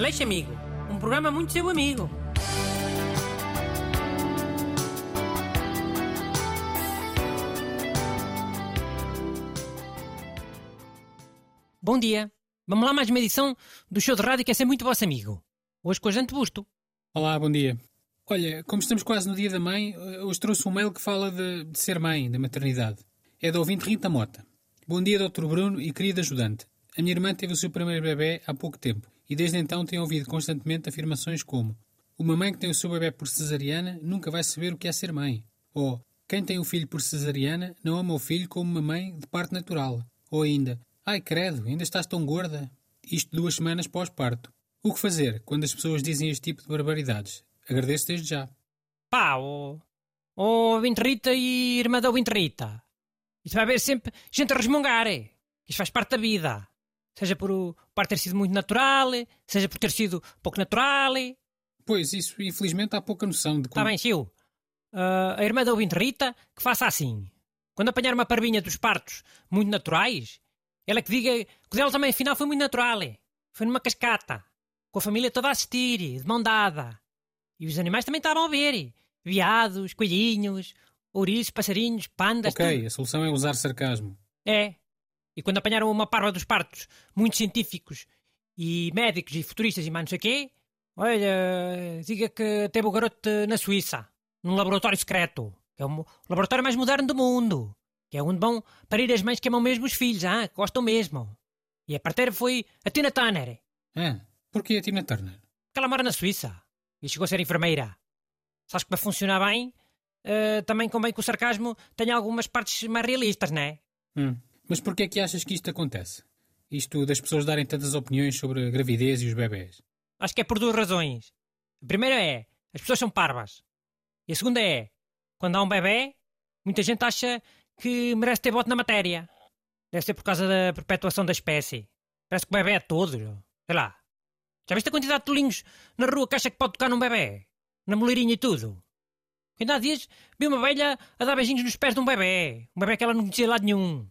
Aleixo Amigo, um programa muito seu amigo. Bom dia. Vamos lá mais uma edição do show de rádio que é ser muito vosso amigo. Hoje com a gente Busto. Olá, bom dia. Olha, como estamos quase no dia da mãe, hoje trouxe um mail que fala de, de ser mãe, da maternidade. É da ouvinte Rita Mota. Bom dia, Dr. Bruno e querido ajudante. A minha irmã teve o seu primeiro bebê há pouco tempo e desde então tem ouvido constantemente afirmações como uma mãe que tem o seu bebê por cesariana nunca vai saber o que é ser mãe. Ou quem tem o filho por cesariana não ama o filho como uma mãe de parte natural. Ou ainda, ai credo, ainda estás tão gorda. Isto duas semanas pós-parto. O que fazer quando as pessoas dizem este tipo de barbaridades? Agradeço desde já. Pá, oh, oh, Rita e irmã da Rita. Isso vai haver sempre gente a resmungar, é? Isso faz parte da vida. Seja por o par ter sido muito natural, seja por ter sido pouco natural. Pois, isso infelizmente há pouca noção de como... Está bem, Sil. Uh, a irmã da ouvinte Rita que faça assim. Quando apanhar uma parvinha dos partos muito naturais, ela que diga que o dela também afinal foi muito natural. Foi numa cascata, com a família toda a assistir, de mão dada. E os animais também estavam a ver. Viados, coelhinhos, ouriços, passarinhos, pandas... Ok, tudo. a solução é usar sarcasmo. É, e quando apanharam uma parva dos partos, muitos científicos e médicos e futuristas e mais não sei quê, olha, diga que teve o garoto na Suíça, num laboratório secreto, que é o laboratório mais moderno do mundo, que é onde vão parir as mães que amam mesmo os filhos, ah, gostam mesmo. E a parteira foi a Tina Turner. Ah, porquê a Tina Turner? Porque ela mora na Suíça e chegou a ser enfermeira. Sabes que para funcionar bem, uh, também convém que o sarcasmo tenha algumas partes mais realistas, não é? Hum. Mas porquê é que achas que isto acontece? Isto das pessoas darem tantas opiniões sobre a gravidez e os bebés? Acho que é por duas razões. A primeira é, as pessoas são parvas. E a segunda é, quando há um bebê, muita gente acha que merece ter voto na matéria. Deve ser por causa da perpetuação da espécie. Parece que o bebê é todo. Sei lá. Já viste a quantidade de tolinhos na rua que acha que pode tocar num bebê? Na moleirinha e tudo? Ainda há dias vi uma velha a dar beijinhos nos pés de um bebê. Um bebê que ela não conhecia de lado nenhum.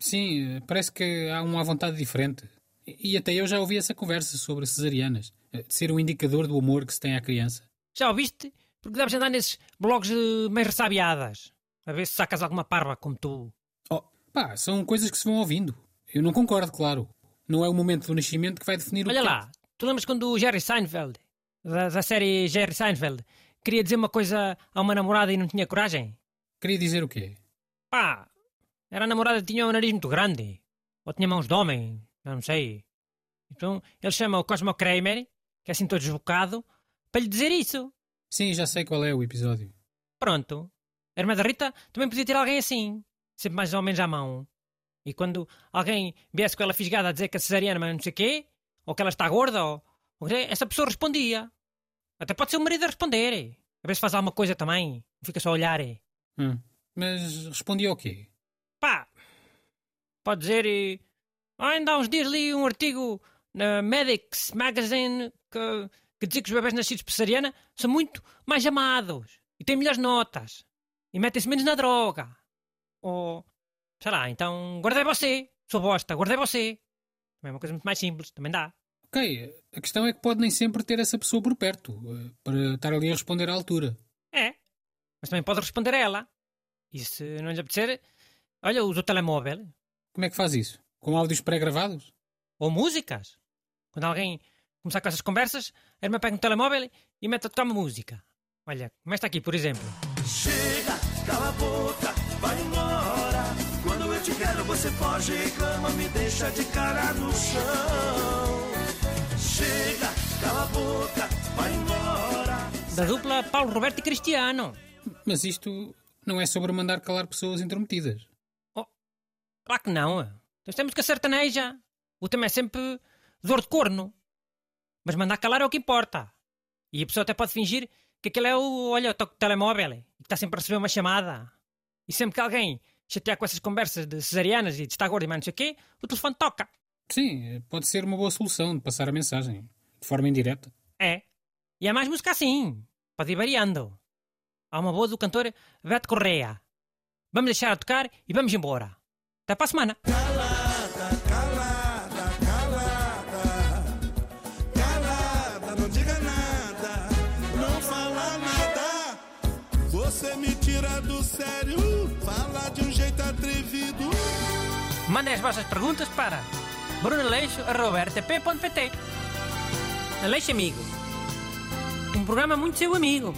Sim, parece que há uma vontade diferente. E até eu já ouvi essa conversa sobre cesarianas, eh, de ser um indicador do amor que se tem à criança. Já ouviste? Porque deves andar nesses blogs de meio ressabiadas. A ver se sacas alguma parva como tu. Oh, pá, são coisas que se vão ouvindo. Eu não concordo, claro. Não é o momento do nascimento que vai definir Olha o Olha lá, tu lembras quando o Jerry Seinfeld, da, da série Jerry Seinfeld, queria dizer uma coisa a uma namorada e não tinha coragem? Queria dizer o quê? Pá, era a namorada tinha um nariz muito grande. Ou tinha mãos de homem. Eu não sei. Então ele chama o Cosmo Kramer, que é assim todo desbocado, para lhe dizer isso. Sim, já sei qual é o episódio. Pronto. A irmã da Rita também podia ter alguém assim. Sempre mais ou menos à mão. E quando alguém viesse com ela fisgada a dizer que a cesariana mas não sei o quê, ou que ela está gorda, ou, ou essa pessoa respondia. Até pode ser o marido a responder. A ver se faz alguma coisa também. Não fica só a olhar. Hum. Mas respondia ao quê? Pode dizer. E... Ah, ainda há uns dias li um artigo na Medics Magazine que, que dizia que os bebés nascidos por cesariana são muito mais amados e têm melhores notas e metem-se menos na droga. Ou, sei lá, então guardei você, sua bosta, guardei você. Também é uma coisa muito mais simples, também dá. Ok, a questão é que pode nem sempre ter essa pessoa por perto eh, para estar ali a responder à altura. É, mas também pode responder a ela. E se não lhe apetecer, Olha, usa o telemóvel. Como é que faz isso? Com áudios pré-gravados? Ou músicas. Quando alguém começar com essas conversas, a irmã pega um telemóvel e mete a tocar uma música. Olha, como esta aqui, por exemplo. Chega, cala a boca, vai embora. Quando eu te quero, você foge, reclama, me deixa de cara no chão. Chega, cala a boca, vai embora. Da dupla Paulo Roberto e Cristiano. Mas isto não é sobre mandar calar pessoas intrometidas. Claro que não. Temos que a sertaneja. O tema é sempre dor de corno. Mas mandar calar é o que importa. E a pessoa até pode fingir que aquele é o, olha, o toque de telemóvel e que está sempre a receber uma chamada. E sempre que alguém chatear com essas conversas de cesarianas e de estar gordo e mais não sei o quê, o telefone toca. Sim, pode ser uma boa solução de passar a mensagem. De forma indireta. É. E há mais música assim. Pode ir variando. Há uma boa do cantor Beto Correia. Vamos deixar a tocar e vamos embora. Até para a semana. Calada, calada, calada. Calada, não diga nada. Não fala nada. Você me tira do sério. Fala de um jeito atrevido. Mande as vossas perguntas para brunaleixo.rtp.pt Aleixo Amigo. Um programa muito seu amigo.